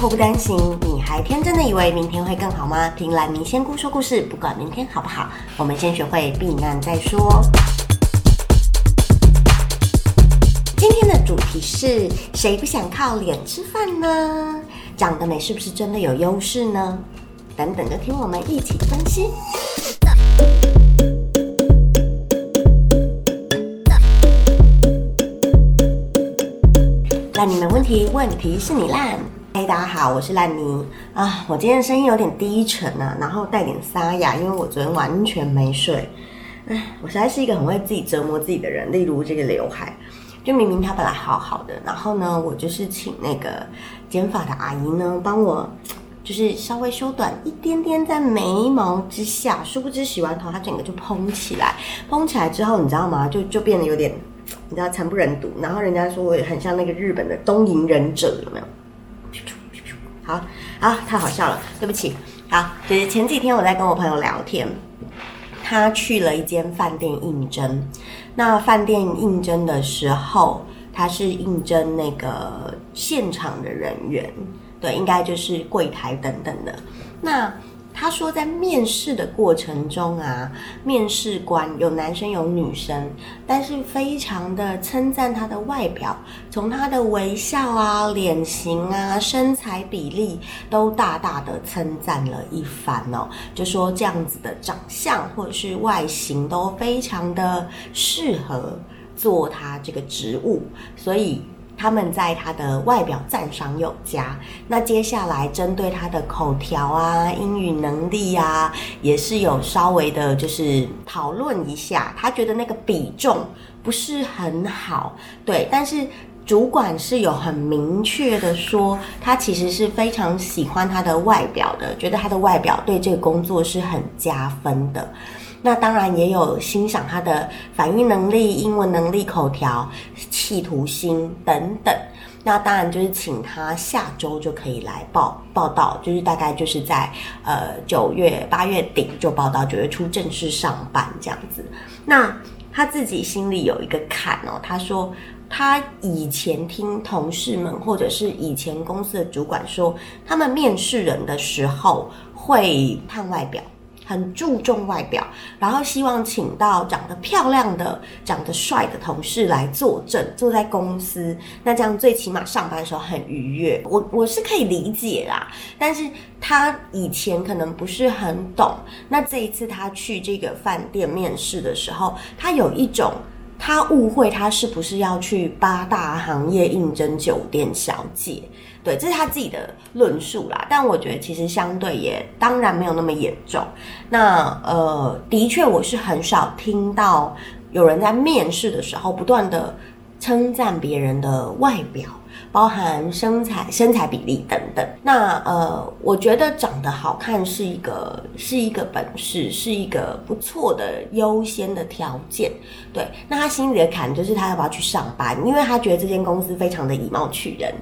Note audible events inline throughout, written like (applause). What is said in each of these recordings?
祸不单行，你还天真的以为明天会更好吗？听兰妮仙姑说故事，不管明天好不好，我们先学会避难再说。今天的主题是谁不想靠脸吃饭呢？长得美是不是真的有优势呢？等等，就听我们一起分析。烂你们问题，问题是你烂。嗨，大家好，我是烂泥啊。我今天声音有点低沉啊，然后带点沙哑，因为我昨天完全没睡。哎，我实在是一个很会自己折磨自己的人。例如这个刘海，就明明它本来好好的，然后呢，我就是请那个剪发的阿姨呢，帮我就是稍微修短一点点在眉毛之下。殊不知洗完头，它整个就蓬起来，蓬起来之后，你知道吗？就就变得有点。你知道惨不忍睹，然后人家说我也很像那个日本的东瀛忍者，有没有？好，啊，太好笑了，对不起。好，就是前几天我在跟我朋友聊天，他去了一间饭店应征。那饭店应征的时候，他是应征那个现场的人员，对，应该就是柜台等等的。那他说，在面试的过程中啊，面试官有男生有女生，但是非常的称赞他的外表，从他的微笑啊、脸型啊、身材比例都大大的称赞了一番哦，就说这样子的长相或者是外形都非常的适合做他这个职务，所以。他们在他的外表赞赏有加，那接下来针对他的口条啊、英语能力啊，也是有稍微的，就是讨论一下。他觉得那个比重不是很好，对，但是主管是有很明确的说，他其实是非常喜欢他的外表的，觉得他的外表对这个工作是很加分的。那当然也有欣赏他的反应能力、英文能力、口条、企图心等等。那当然就是请他下周就可以来报报道，就是大概就是在呃九月八月底就报道，九月初正式上班这样子。那他自己心里有一个坎哦，他说他以前听同事们或者是以前公司的主管说，他们面试人的时候会看外表。很注重外表，然后希望请到长得漂亮的、长得帅的同事来坐镇，坐在公司，那这样最起码上班的时候很愉悦。我我是可以理解啦，但是他以前可能不是很懂。那这一次他去这个饭店面试的时候，他有一种他误会他是不是要去八大行业应征酒店小姐。对，这是他自己的论述啦，但我觉得其实相对也当然没有那么严重。那呃，的确我是很少听到有人在面试的时候不断的称赞别人的外表，包含身材、身材比例等等。那呃，我觉得长得好看是一个是一个本事，是一个不错的优先的条件。对，那他心里的坎就是他要不要去上班，因为他觉得这间公司非常的以貌取人。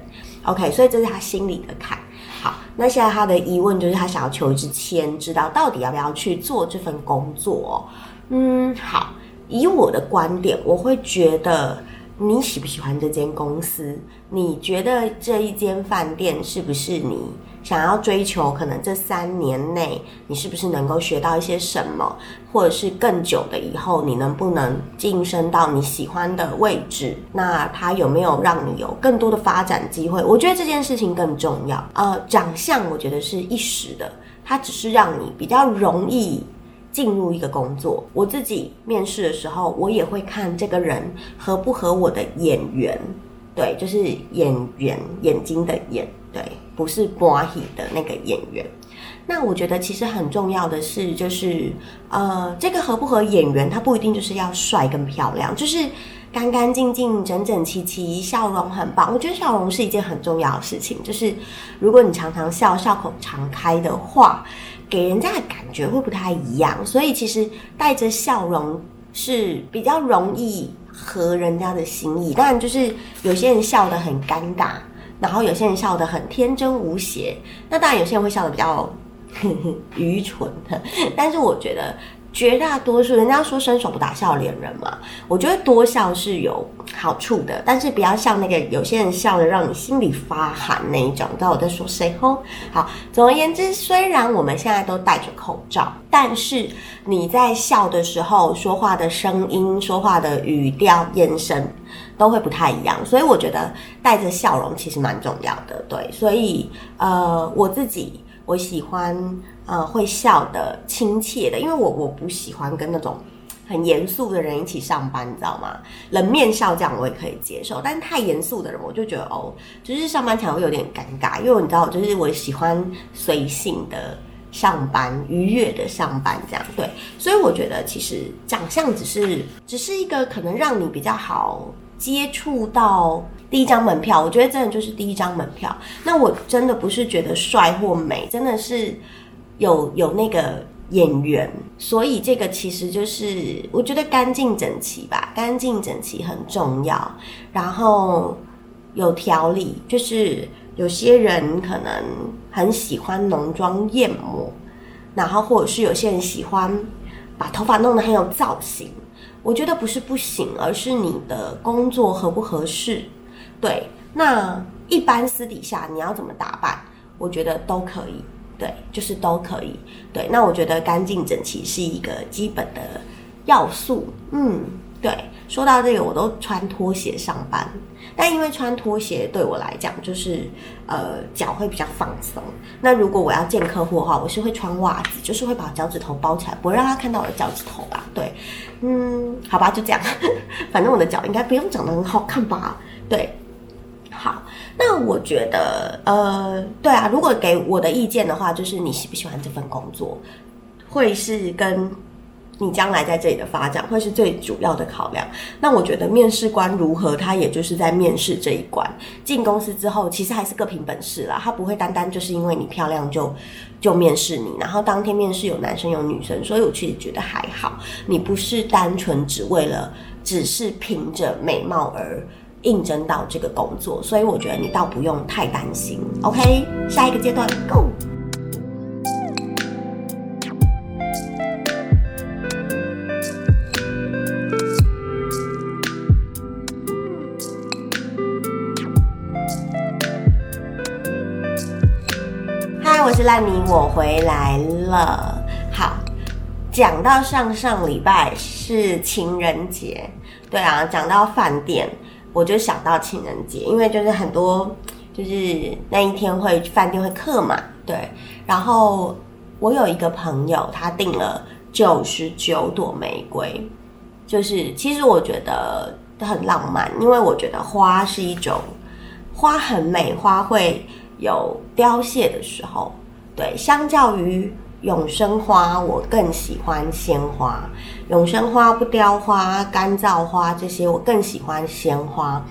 OK，所以这是他心里的坎。好，那现在他的疑问就是他想要求一支签，知道到底要不要去做这份工作。嗯，好，以我的观点，我会觉得你喜不喜欢这间公司？你觉得这一间饭店是不是你？想要追求，可能这三年内你是不是能够学到一些什么，或者是更久的以后，你能不能晋升到你喜欢的位置？那它有没有让你有更多的发展机会？我觉得这件事情更重要。呃，长相我觉得是一时的，它只是让你比较容易进入一个工作。我自己面试的时候，我也会看这个人合不合我的眼缘，对，就是眼缘，眼睛的眼，对。不是瓜喜的那个演员，那我觉得其实很重要的是，就是呃，这个合不合演员，他不一定就是要帅跟漂亮，就是干干净净、整整齐齐，笑容很棒。我觉得笑容是一件很重要的事情，就是如果你常常笑，笑口常开的话，给人家的感觉会不太一样。所以其实带着笑容是比较容易合人家的心意。当然，就是有些人笑得很尴尬。然后有些人笑得很天真无邪，那当然有些人会笑得比较 (laughs) 愚蠢的。但是我觉得绝大多数人家说伸手不打笑脸人嘛，我觉得多笑是有好处的，但是不要像那个有些人笑的让你心里发寒那一种。知道我在说谁吼？好，总而言之，虽然我们现在都戴着口罩，但是你在笑的时候说话的声音、说话的语调、眼神都会不太一样，所以我觉得带着笑容其实蛮重要的。对，所以呃，我自己我喜欢。呃，会笑的亲切的，因为我我不喜欢跟那种很严肃的人一起上班，你知道吗？冷面笑这样我也可以接受，但是太严肃的人，我就觉得哦，就是上班才会有点尴尬，因为你知道，就是我喜欢随性的上班，愉悦的上班这样，对，所以我觉得其实长相只是只是一个可能让你比较好接触到。第一张门票，我觉得真的就是第一张门票。那我真的不是觉得帅或美，真的是。有有那个演员，所以这个其实就是我觉得干净整齐吧，干净整齐很重要。然后有条理，就是有些人可能很喜欢浓妆艳抹，然后或者是有些人喜欢把头发弄得很有造型。我觉得不是不行，而是你的工作合不合适。对，那一般私底下你要怎么打扮，我觉得都可以。对，就是都可以。对，那我觉得干净整齐是一个基本的要素。嗯，对。说到这个，我都穿拖鞋上班，但因为穿拖鞋对我来讲，就是呃脚会比较放松。那如果我要见客户的话，我是会穿袜子，就是会把脚趾头包起来，不会让他看到我的脚趾头吧？对，嗯，好吧，就这样。(laughs) 反正我的脚应该不用长得很好看吧？对。那我觉得，呃，对啊，如果给我的意见的话，就是你喜不喜欢这份工作，会是跟你将来在这里的发展会是最主要的考量。那我觉得面试官如何，他也就是在面试这一关。进公司之后，其实还是各凭本事啦，他不会单单就是因为你漂亮就就面试你。然后当天面试有男生有女生，所以我其实觉得还好，你不是单纯只为了只是凭着美貌而。应征到这个工作，所以我觉得你倒不用太担心。OK，下一个阶段，Go。嗨，我是烂泥，我回来了。好，讲到上上礼拜是情人节，对啊，讲到饭店。我就想到情人节，因为就是很多，就是那一天会饭店会客嘛，对。然后我有一个朋友，他订了九十九朵玫瑰，就是其实我觉得很浪漫，因为我觉得花是一种花很美，花会有凋谢的时候，对。相较于永生花，我更喜欢鲜花。永生花、不凋花、干燥花这些，我更喜欢鲜花。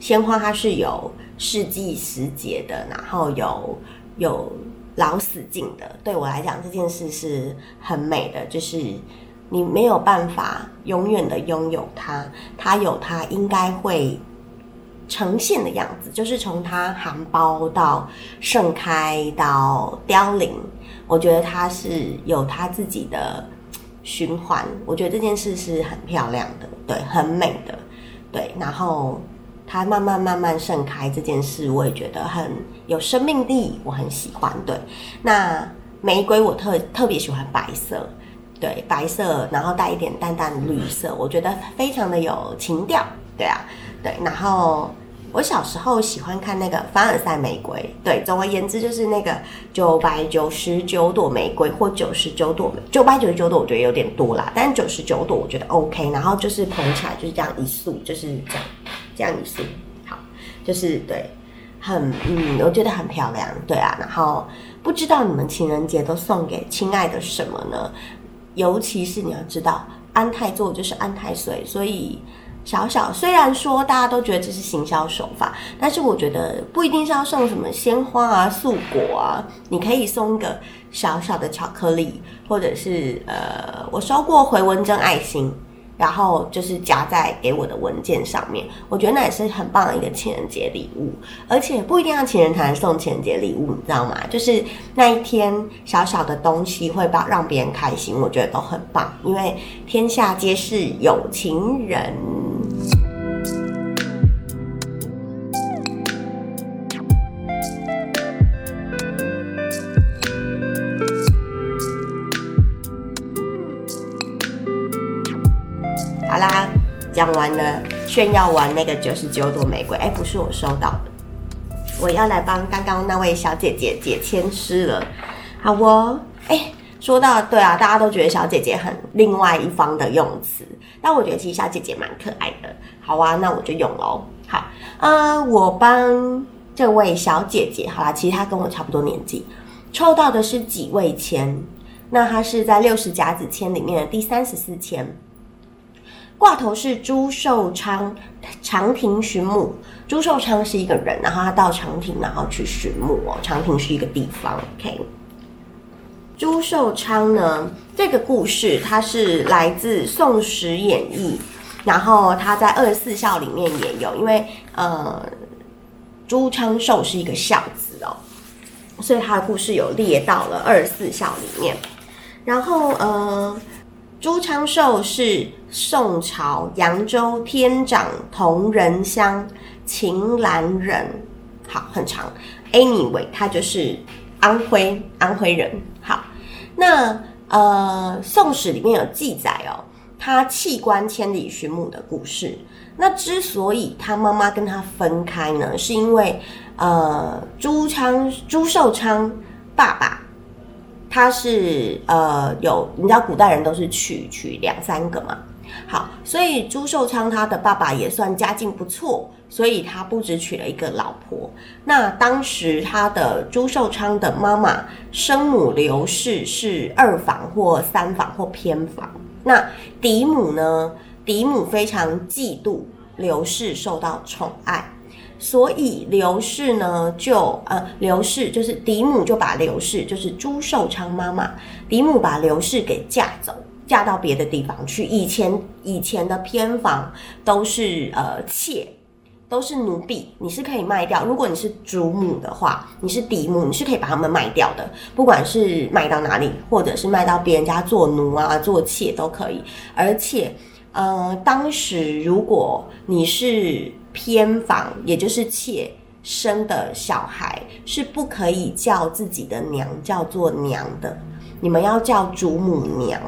鲜花它是有四季时节的，然后有有老死尽的。对我来讲，这件事是很美的，就是你没有办法永远的拥有它，它有它应该会呈现的样子，就是从它含苞到盛开到凋零。我觉得它是有它自己的循环，我觉得这件事是很漂亮的，对，很美的，对。然后它慢慢慢慢盛开这件事，我也觉得很有生命力，我很喜欢。对，那玫瑰我特特别喜欢白色，对，白色，然后带一点淡淡的绿色，我觉得非常的有情调，对啊，对，然后。我小时候喜欢看那个凡尔赛玫瑰，对，总而言之就是那个九百九十九朵玫瑰或九十九朵，九百九十九朵我觉得有点多啦，但九十九朵我觉得 OK，然后就是捧起来就是这样一束，就是这样，这样一束，好，就是对，很嗯，我觉得很漂亮，对啊，然后不知道你们情人节都送给亲爱的什么呢？尤其是你要知道安泰座就是安泰水，所以。小小，虽然说大家都觉得这是行销手法，但是我觉得不一定是要送什么鲜花啊、素果啊，你可以送一个小小的巧克力，或者是呃，我收过回纹针爱心，然后就是夹在给我的文件上面。我觉得那也是很棒的一个情人节礼物，而且不一定要情人才能送情人节礼物，你知道吗？就是那一天小小的东西会把让别人开心，我觉得都很棒，因为天下皆是有情人。讲完了，炫耀完那个九十九朵玫瑰，哎，不是我收到的，我要来帮刚刚那位小姐姐解签诗了。好哦，哎，说到对啊，大家都觉得小姐姐很另外一方的用词，但我觉得其实小姐姐蛮可爱的。好啊，那我就用喽。好，嗯，我帮这位小姐姐，好啦，其实她跟我差不多年纪，抽到的是几位签，那她是在六十甲子签里面的第三十四签。挂头是朱寿昌长亭寻母，朱寿昌是一个人，然后他到长亭，然后去寻母哦。长亭是一个地方，OK。朱寿昌呢，这个故事它是来自《宋史演义》，然后他在二十四孝里面也有，因为呃，朱昌寿是一个孝子哦，所以他的故事有列到了二十四孝里面，然后呃。朱昌寿是宋朝扬州天长同仁乡秦兰人，好，很长。Anyway，他就是安徽安徽人。好，那呃，《宋史》里面有记载哦，他弃官千里寻母的故事。那之所以他妈妈跟他分开呢，是因为呃，朱昌朱寿昌爸爸。他是呃有，你知道古代人都是娶娶两三个嘛，好，所以朱寿昌他的爸爸也算家境不错，所以他不止娶了一个老婆。那当时他的朱寿昌的妈妈生母刘氏是二房或三房或偏房，那嫡母呢，嫡母非常嫉妒刘氏受到宠爱。所以刘氏呢，就呃，刘氏就是嫡母，就把刘氏就是朱寿昌妈妈嫡母把刘氏给嫁走，嫁到别的地方去。以前以前的偏房都是呃妾，都是奴婢，你是可以卖掉。如果你是主母的话，你是嫡母，你是可以把他们卖掉的，不管是卖到哪里，或者是卖到别人家做奴啊、做妾都可以。而且呃，当时如果你是偏房，也就是妾生的小孩是不可以叫自己的娘叫做娘的，你们要叫祖母娘，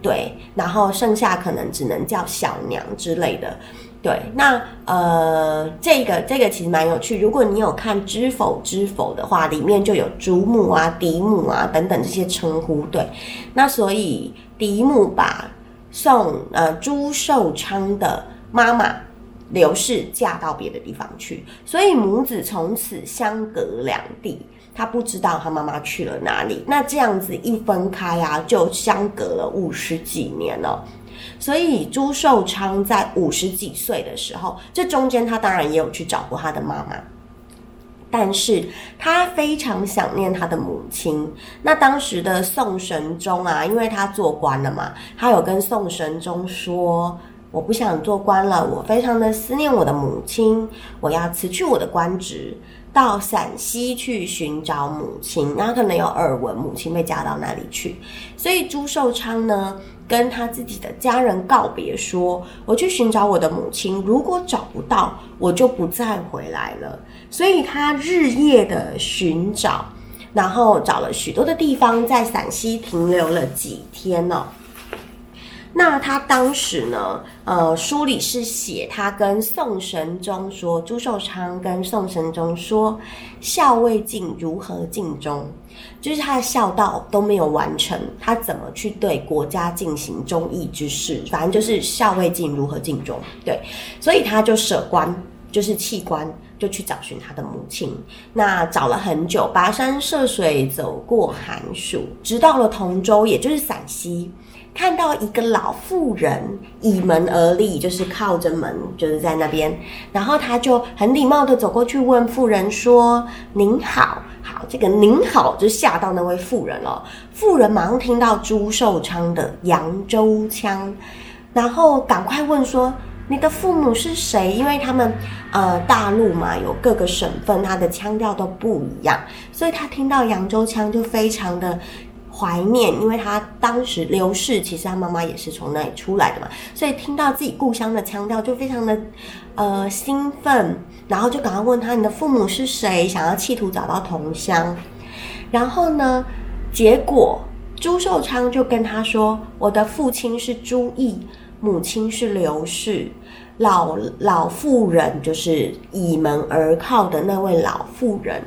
对，然后剩下可能只能叫小娘之类的，对。那呃，这个这个其实蛮有趣，如果你有看《知否知否》的话，里面就有祖母啊、嫡母啊等等这些称呼，对。那所以嫡母把送呃朱寿昌的妈妈。刘氏嫁到别的地方去，所以母子从此相隔两地。他不知道他妈妈去了哪里。那这样子一分开啊，就相隔了五十几年了。所以朱寿昌在五十几岁的时候，这中间他当然也有去找过他的妈妈，但是他非常想念他的母亲。那当时的宋神宗啊，因为他做官了嘛，他有跟宋神宗说。我不想做官了，我非常的思念我的母亲，我要辞去我的官职，到陕西去寻找母亲。然后可能有耳闻母亲被嫁到那里去，所以朱寿昌呢跟他自己的家人告别，说我去寻找我的母亲，如果找不到，我就不再回来了。所以他日夜的寻找，然后找了许多的地方，在陕西停留了几天呢。那他当时呢？呃，书里是写他跟宋神宗说，朱寿昌跟宋神宗说，孝未尽，如何尽忠？就是他的孝道都没有完成，他怎么去对国家进行忠义之事？反正就是孝未尽，如何尽忠？对，所以他就舍官，就是弃官，就去找寻他的母亲。那找了很久，跋山涉水，走过寒暑，直到了同州，也就是陕西。看到一个老妇人倚门而立，就是靠着门，就是在那边。然后他就很礼貌的走过去问妇人说：“您好，好，这个您好就吓到那位妇人了。妇人马上听到朱寿昌的扬州腔，然后赶快问说你的父母是谁？因为他们呃大陆嘛有各个省份，他的腔调都不一样，所以他听到扬州腔就非常的。怀念，因为他当时刘氏，其实他妈妈也是从那里出来的嘛，所以听到自己故乡的腔调就非常的呃兴奋，然后就赶快问他你的父母是谁，想要企图找到同乡。然后呢，结果朱寿昌就跟他说：“我的父亲是朱毅，母亲是刘氏，老老妇人就是倚门而靠的那位老妇人，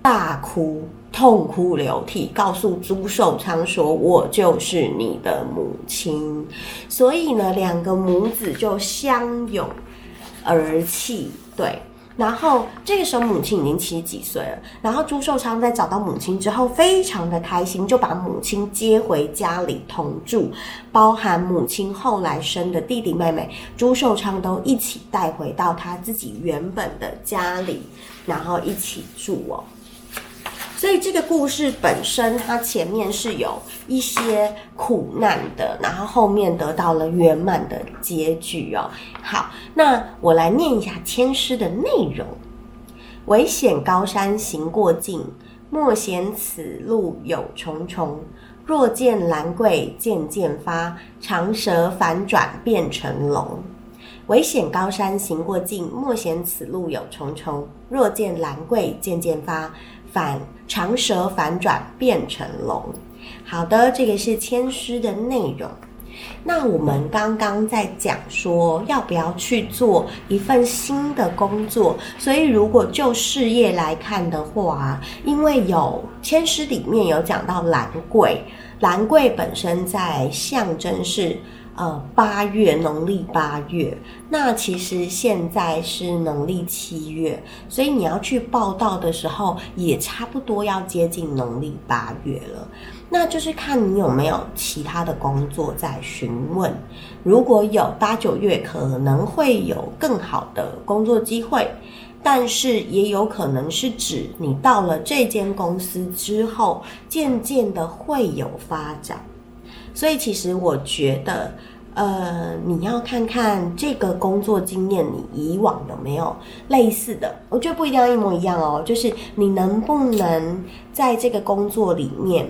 大哭。”痛哭流涕，告诉朱寿昌说：“我就是你的母亲。”所以呢，两个母子就相拥而泣。对，然后这个时候母亲已经七十几岁了。然后朱寿昌在找到母亲之后，非常的开心，就把母亲接回家里同住，包含母亲后来生的弟弟妹妹，朱寿昌都一起带回到他自己原本的家里，然后一起住哦。所以这个故事本身，它前面是有一些苦难的，然后后面得到了圆满的结局哦。好，那我来念一下千诗的内容：危险高山行过尽，莫嫌此路有重重。若见兰桂渐渐发，长蛇反转变成龙。危险高山行过尽，莫嫌此路有重重。若见兰桂渐渐发。反长蛇反转变成龙。好的，这个是签诗的内容。那我们刚刚在讲说要不要去做一份新的工作，所以如果就事业来看的话，因为有签诗里面有讲到兰桂，兰桂本身在象征是。呃，八月农历八月，那其实现在是农历七月，所以你要去报道的时候，也差不多要接近农历八月了。那就是看你有没有其他的工作在询问，如果有八九月可能会有更好的工作机会，但是也有可能是指你到了这间公司之后，渐渐的会有发展。所以其实我觉得。呃，你要看看这个工作经验，你以往有没有类似的？我觉得不一定要一模一样哦，就是你能不能在这个工作里面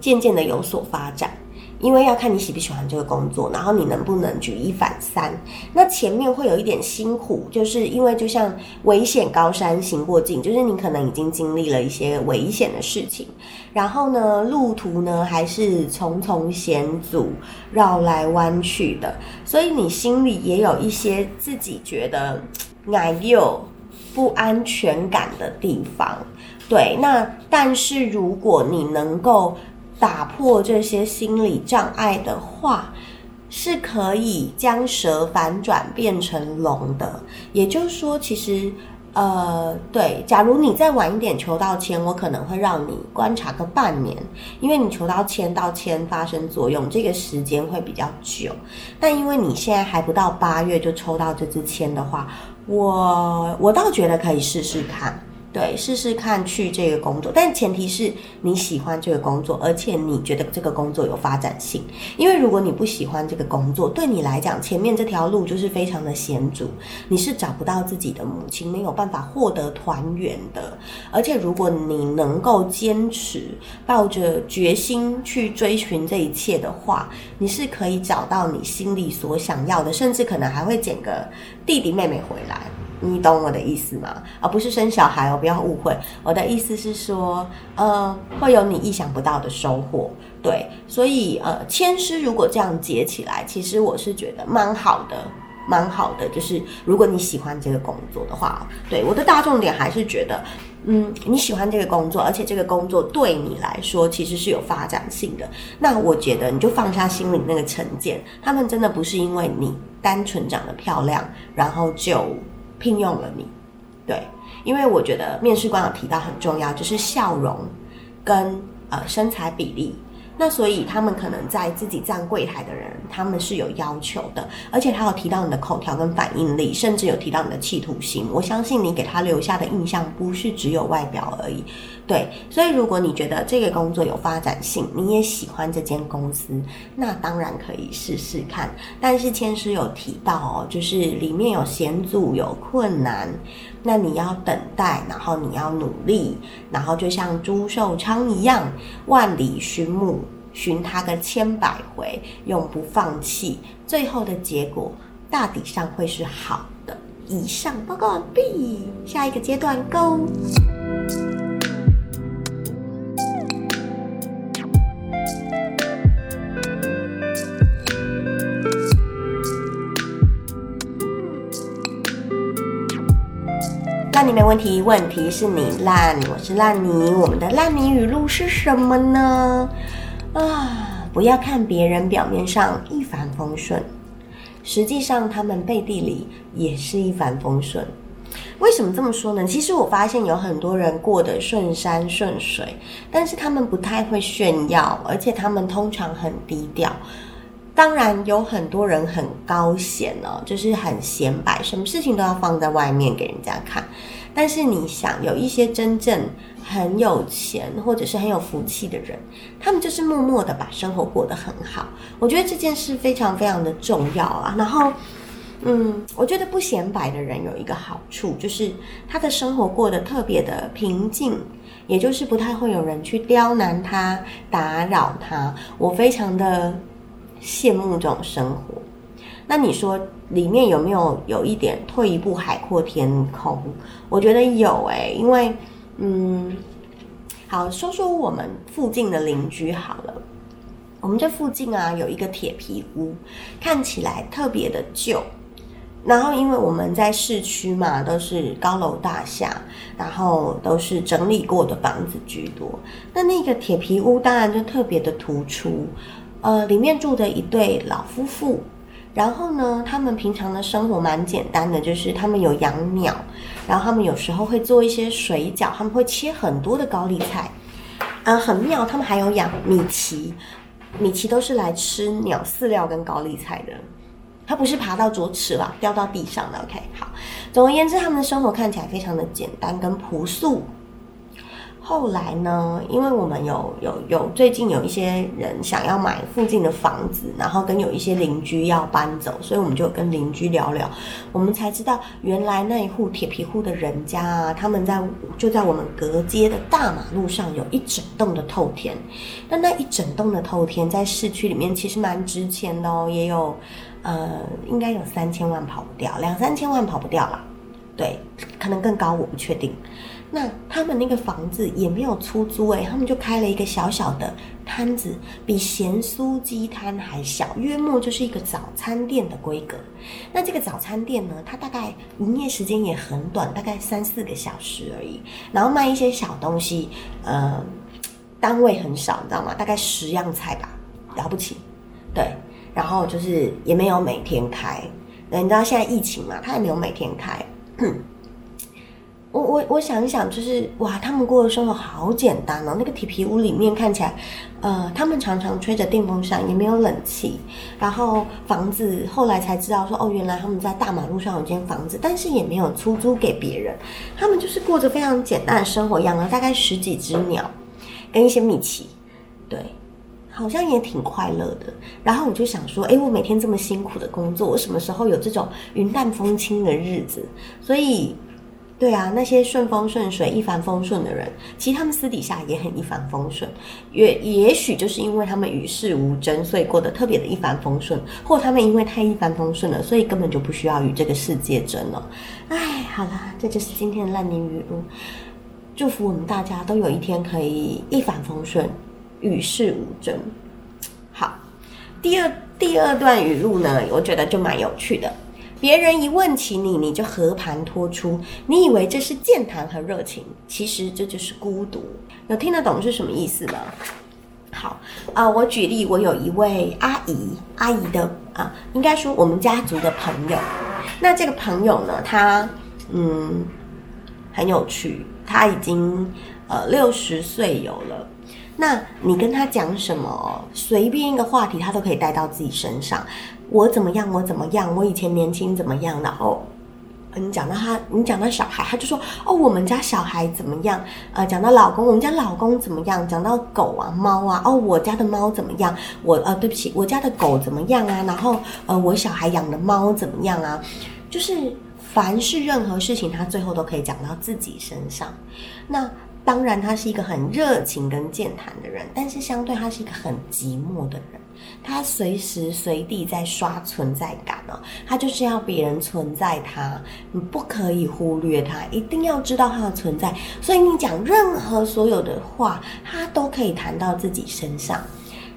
渐渐的有所发展。因为要看你喜不喜欢这个工作，然后你能不能举一反三。那前面会有一点辛苦，就是因为就像危险高山行过境，就是你可能已经经历了一些危险的事情，然后呢，路途呢还是重重险阻、绕来弯去的，所以你心里也有一些自己觉得矮又不安全感的地方。对，那但是如果你能够。打破这些心理障碍的话，是可以将蛇反转变成龙的。也就是说，其实，呃，对，假如你再晚一点求到签，我可能会让你观察个半年，因为你求到签到签发生作用，这个时间会比较久。但因为你现在还不到八月就抽到这支签的话，我我倒觉得可以试试看。对，试试看去这个工作，但前提是你喜欢这个工作，而且你觉得这个工作有发展性。因为如果你不喜欢这个工作，对你来讲，前面这条路就是非常的险阻，你是找不到自己的母亲，没有办法获得团圆的。而且如果你能够坚持，抱着决心去追寻这一切的话，你是可以找到你心里所想要的，甚至可能还会捡个弟弟妹妹回来。你懂我的意思吗？而不是生小孩哦，不要误会。我的意思是说，呃，会有你意想不到的收获。对，所以呃，千师如果这样结起来，其实我是觉得蛮好的，蛮好的。就是如果你喜欢这个工作的话，对我的大重点还是觉得，嗯，你喜欢这个工作，而且这个工作对你来说其实是有发展性的。那我觉得你就放下心里那个成见，他们真的不是因为你单纯长得漂亮，然后就。聘用了你，对，因为我觉得面试官有提到很重要，就是笑容跟呃身材比例。那所以他们可能在自己站柜台的人，他们是有要求的，而且他有提到你的口条跟反应力，甚至有提到你的企图心。我相信你给他留下的印象不是只有外表而已，对，所以如果你觉得这个工作有发展性，你也喜欢这间公司，那当然可以试试看。但是千师有提到哦，就是里面有险阻、有困难，那你要等待，然后你要努力，然后就像朱寿昌一样，万里寻母，寻他个千百回，永不放弃，最后的结果大抵上会是好的。以上报告完毕，下一个阶段 Go。烂泥没问题，问题是你烂。我是烂泥，我们的烂泥语录是什么呢？啊，不要看别人表面上一帆风顺，实际上他们背地里也是一帆风顺。为什么这么说呢？其实我发现有很多人过得顺山顺水，但是他们不太会炫耀，而且他们通常很低调。当然有很多人很高显哦，就是很显摆，什么事情都要放在外面给人家看。但是你想，有一些真正很有钱或者是很有福气的人，他们就是默默的把生活过得很好。我觉得这件事非常非常的重要啊。然后，嗯，我觉得不显摆的人有一个好处，就是他的生活过得特别的平静，也就是不太会有人去刁难他、打扰他。我非常的。羡慕这种生活，那你说里面有没有有一点退一步海阔天空？我觉得有诶，因为嗯，好说说我们附近的邻居好了。我们这附近啊有一个铁皮屋，看起来特别的旧。然后因为我们在市区嘛，都是高楼大厦，然后都是整理过的房子居多。那那个铁皮屋当然就特别的突出。呃，里面住的一对老夫妇，然后呢，他们平常的生活蛮简单的，就是他们有养鸟，然后他们有时候会做一些水饺，他们会切很多的高丽菜，呃，很妙。他们还有养米奇，米奇都是来吃鸟饲料跟高丽菜的，它不是爬到桌吃了，掉到地上的。OK，好，总而言之，他们的生活看起来非常的简单跟朴素。后来呢？因为我们有有有最近有一些人想要买附近的房子，然后跟有一些邻居要搬走，所以我们就跟邻居聊聊，我们才知道原来那一户铁皮户的人家啊，他们在就在我们隔街的大马路上有一整栋的透天。那那一整栋的透天在市区里面其实蛮值钱的哦，也有呃应该有三千万跑不掉，两三千万跑不掉了，对，可能更高，我不确定。那他们那个房子也没有出租诶，他们就开了一个小小的摊子，比咸酥鸡摊还小，约莫就是一个早餐店的规格。那这个早餐店呢，它大概营业时间也很短，大概三四个小时而已。然后卖一些小东西，呃，单位很少，你知道吗？大概十样菜吧，了不起。对，然后就是也没有每天开。那你知道现在疫情嘛，它也没有每天开。(clears throat) 我我我想一想，就是哇，他们过的生活好简单哦。那个铁皮屋里面看起来，呃，他们常常吹着电风扇，也没有冷气。然后房子后来才知道说，哦，原来他们在大马路上有间房子，但是也没有出租给别人。他们就是过着非常简单的生活，养了大概十几只鸟，跟一些米奇，对，好像也挺快乐的。然后我就想说，哎，我每天这么辛苦的工作，我什么时候有这种云淡风轻的日子？所以。对啊，那些顺风顺水、一帆风顺的人，其实他们私底下也很一帆风顺。也也许就是因为他们与世无争，所以过得特别的一帆风顺；或他们因为太一帆风顺了，所以根本就不需要与这个世界争了。哎，好了，这就是今天的烂泥语录。祝福我们大家都有一天可以一帆风顺、与世无争。好，第二第二段语录呢，我觉得就蛮有趣的。别人一问起你，你就和盘托出。你以为这是健谈和热情，其实这就是孤独。有听得懂是什么意思吗？好啊，我举例，我有一位阿姨，阿姨的啊，应该说我们家族的朋友。那这个朋友呢，他嗯很有趣，他已经呃六十岁有了。那你跟他讲什么，随便一个话题，他都可以带到自己身上。我怎么样？我怎么样？我以前年轻怎么样？然后你讲到他，你讲到小孩，他就说哦，我们家小孩怎么样？呃，讲到老公，我们家老公怎么样？讲到狗啊、猫啊，哦，我家的猫怎么样？我呃，对不起，我家的狗怎么样啊？然后呃，我小孩养的猫怎么样啊？就是凡是任何事情，他最后都可以讲到自己身上。那当然，他是一个很热情跟健谈的人，但是相对他是一个很寂寞的人。他随时随地在刷存在感哦，他就是要别人存在他，你不可以忽略他，一定要知道他的存在。所以你讲任何所有的话，他都可以谈到自己身上。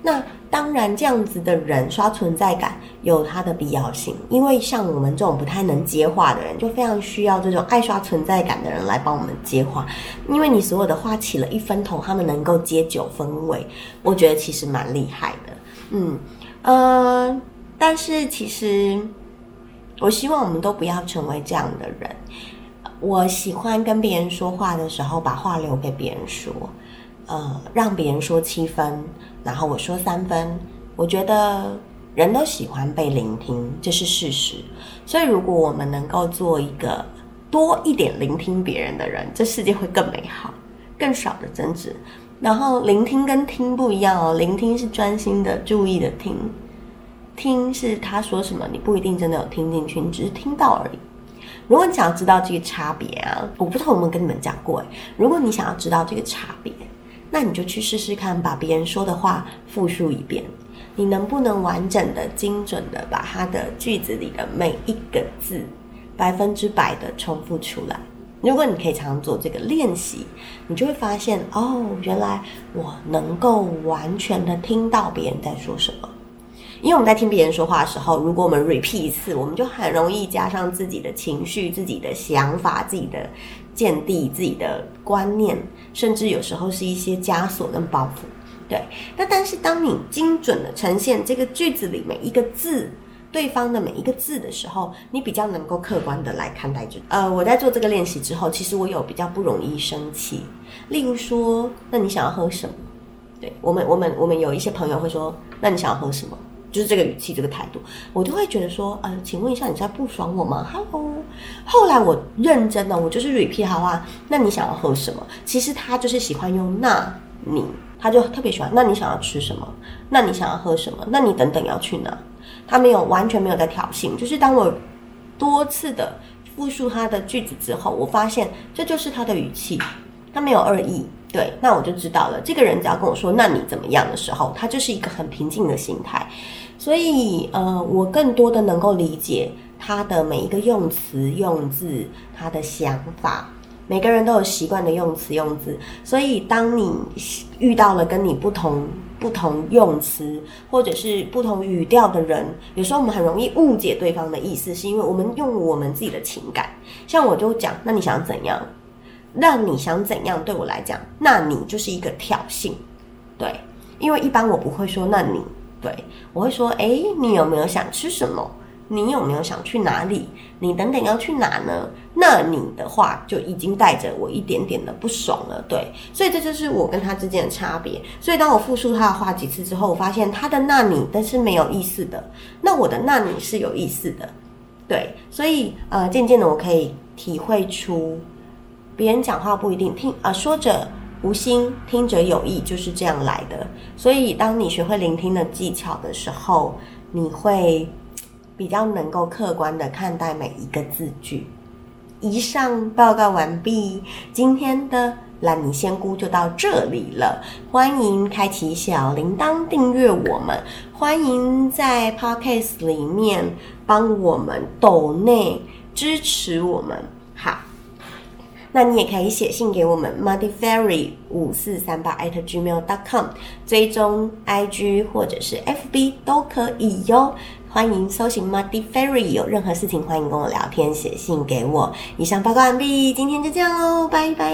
那当然，这样子的人刷存在感有他的必要性，因为像我们这种不太能接话的人，就非常需要这种爱刷存在感的人来帮我们接话。因为你所有的话起了一分头，他们能够接九分尾，我觉得其实蛮厉害的。嗯，呃，但是其实，我希望我们都不要成为这样的人。我喜欢跟别人说话的时候，把话留给别人说，呃，让别人说七分，然后我说三分。我觉得人都喜欢被聆听，这是事实。所以，如果我们能够做一个多一点聆听别人的人，这世界会更美好，更少的争执。然后聆听跟听不一样哦，聆听是专心的、注意的听，听是他说什么，你不一定真的有听进去，你只是听到而已。如果你想要知道这个差别啊，我不知道有没有跟你们讲过如果你想要知道这个差别，那你就去试试看，把别人说的话复述一遍，你能不能完整的、精准的把他的句子里的每一个字百分之百的重复出来？如果你可以常做这个练习，你就会发现哦，原来我能够完全的听到别人在说什么。因为我们在听别人说话的时候，如果我们 repeat 一次，我们就很容易加上自己的情绪、自己的想法、自己的见地、自己的观念，甚至有时候是一些枷锁跟包袱。对，那但是当你精准的呈现这个句子里每一个字。对方的每一个字的时候，你比较能够客观的来看待这。呃，我在做这个练习之后，其实我有比较不容易生气。例如说，那你想要喝什么？对我们，我们，我们有一些朋友会说，那你想要喝什么？就是这个语气，这个态度，我就会觉得说，呃，请问一下，你在不爽我吗？Hello。后来我认真的，我就是 repeat 好啊。那你想要喝什么？其实他就是喜欢用那你，他就特别喜欢。那你想要吃什么？那你想要喝什么？那你等等要去哪？他没有完全没有在挑衅，就是当我多次的复述他的句子之后，我发现这就是他的语气，他没有恶意。对，那我就知道了。这个人只要跟我说“那你怎么样”的时候，他就是一个很平静的心态。所以，呃，我更多的能够理解他的每一个用词用字，他的想法。每个人都有习惯的用词用字，所以当你遇到了跟你不同不同用词或者是不同语调的人，有时候我们很容易误解对方的意思，是因为我们用我们自己的情感。像我就讲，那你想怎样？那你想怎样？对我来讲，那你就是一个挑衅，对，因为一般我不会说那你，对我会说，哎，你有没有想吃什么？你有没有想去哪里？你等等要去哪呢？那你的话就已经带着我一点点的不爽了，对，所以这就是我跟他之间的差别。所以当我复述他的话几次之后，我发现他的那你但是没有意思的，那我的那你是有意思的，对，所以呃，渐渐的我可以体会出，别人讲话不一定听啊，说者无心，听者有意，就是这样来的。所以当你学会聆听的技巧的时候，你会。比较能够客观的看待每一个字句。以上报告完毕，今天的烂泥仙姑就到这里了。欢迎开启小铃铛订阅我们，欢迎在 Podcast 里面帮我们抖内支持我们。好，那你也可以写信给我们 muddy fairy 五四三八 at gmail dot com，追踪 IG 或者是 FB 都可以哟。欢迎搜寻 Muddy Fairy，有任何事情欢迎跟我聊天，写信给我。以上报告完毕，今天就这样喽，拜拜。